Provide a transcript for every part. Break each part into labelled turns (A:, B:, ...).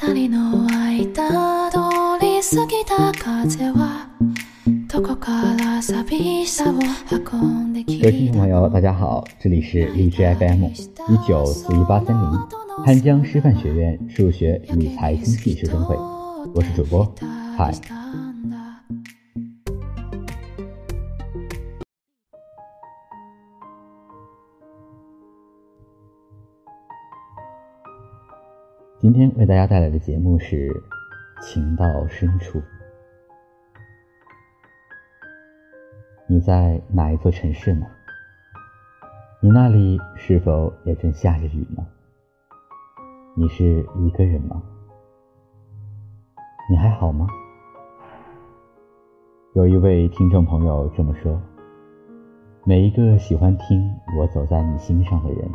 A: 各位听众朋友，大家好，这里是荔枝 FM 一九四一八三零汉江师范学院数学理财经济学生会，我是主播嗨。今天为大家带来的节目是《情到深处》。你在哪一座城市呢？你那里是否也正下着雨呢？你是一个人吗？你还好吗？有一位听众朋友这么说：“每一个喜欢听我走在你心上的人。”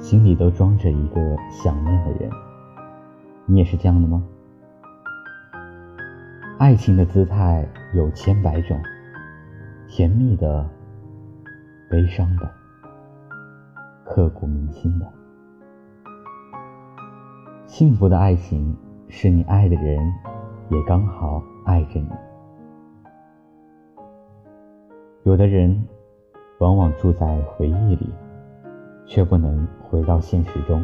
A: 心里都装着一个想念的人，你也是这样的吗？爱情的姿态有千百种，甜蜜的、悲伤的、刻骨铭心的。幸福的爱情是你爱的人也刚好爱着你。有的人往往住在回忆里。却不能回到现实中。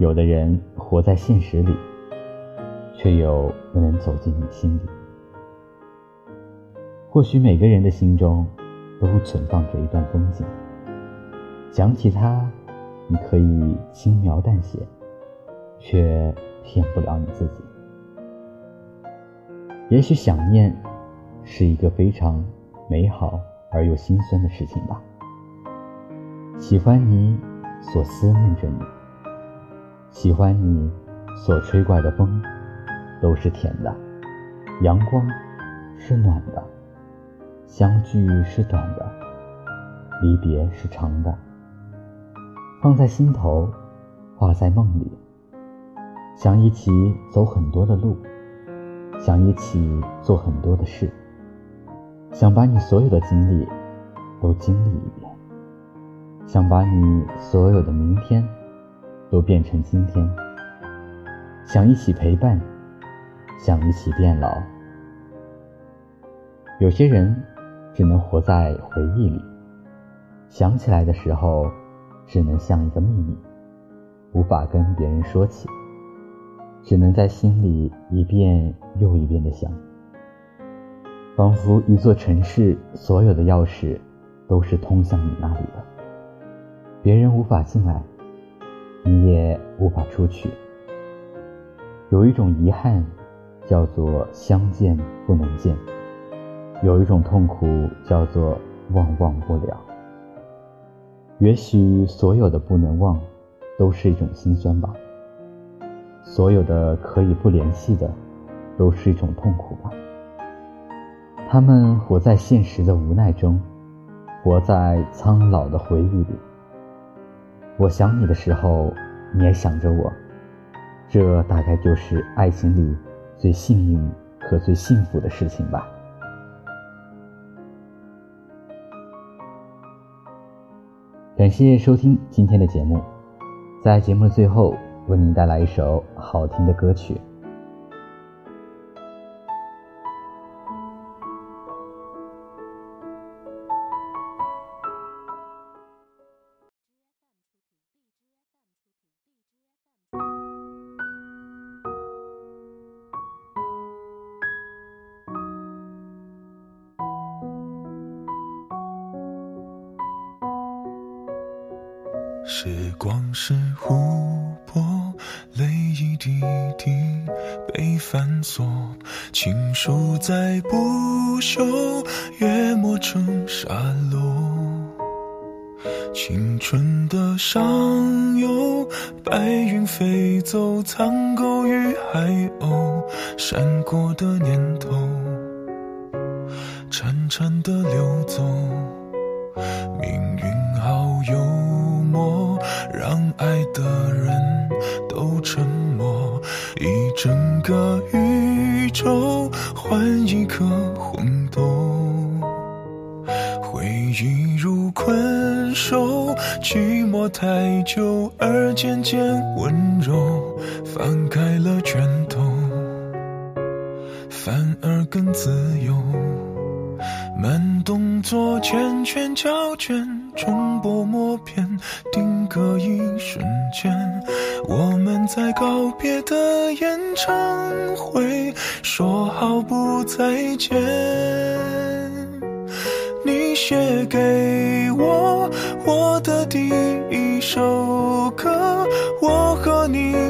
A: 有的人活在现实里，却又不能走进你心里。或许每个人的心中都存放着一段风景，想起它，你可以轻描淡写，却骗不了你自己。也许想念是一个非常美好而又心酸的事情吧。喜欢你所思念着你，喜欢你所吹过的风，都是甜的；阳光是暖的，相聚是短的，离别是长的。放在心头，画在梦里，想一起走很多的路，想一起做很多的事，想把你所有的经历都经历一遍。想把你所有的明天都变成今天，想一起陪伴，想一起变老。有些人只能活在回忆里，想起来的时候，只能像一个秘密，无法跟别人说起，只能在心里一遍又一遍的想，仿佛一座城市所有的钥匙都是通向你那里的。别人无法进来，你也无法出去。有一种遗憾，叫做相见不能见；有一种痛苦，叫做忘忘不了。也许所有的不能忘，都是一种心酸吧；所有的可以不联系的，都是一种痛苦吧。他们活在现实的无奈中，活在苍老的回忆里。我想你的时候，你也想着我，这大概就是爱情里最幸运和最幸福的事情吧。感谢收听今天的节目，在节目的最后，为您带来一首好听的歌曲。
B: 时光是湖泊，泪一滴滴被反锁，情书在不朽，也磨成沙漏。青春的上游，白云飞走，苍狗与海鸥，闪过的念头，潺潺的流走，爱的人都沉默，一整个宇宙换一颗红豆，回忆如困兽，寂寞太久而渐渐温柔。翻开了拳头，反而更自由。慢动作，缱绻胶卷，重播默片，定格一瞬间。我们在告别的演唱会，说好不再见。你写给我我的第一首歌，我和你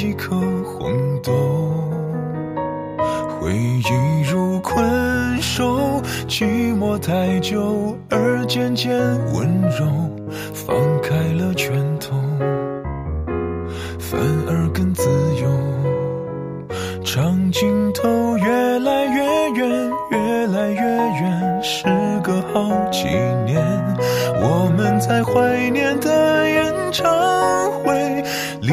B: 一颗红豆，回忆如困兽，寂寞太久而渐渐温柔。放开了拳头，反而更自由。长镜头越来越远，越来越远，时隔好几年，我们在怀念的演唱会，礼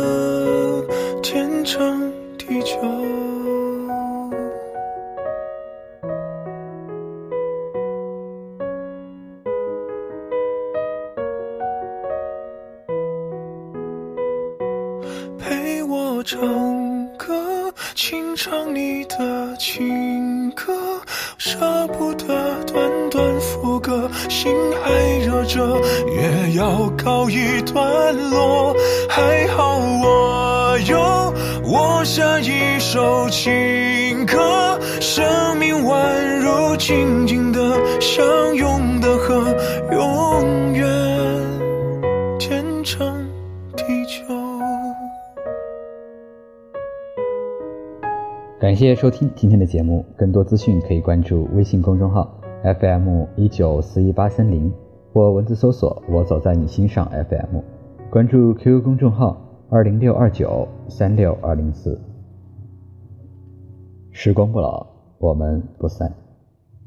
B: 唱歌，轻唱你的情歌，舍不得短短副歌，心还热着，也要告一段落。还好我有我下一首情歌，生命宛如静静的相拥的河，
A: 感谢收听今天的节目，更多资讯可以关注微信公众号 FM 一九四一八三零或文字搜索“我走在你心上 FM”，关注 QQ 公众号二零六二九三六二零四。时光不老，我们不散。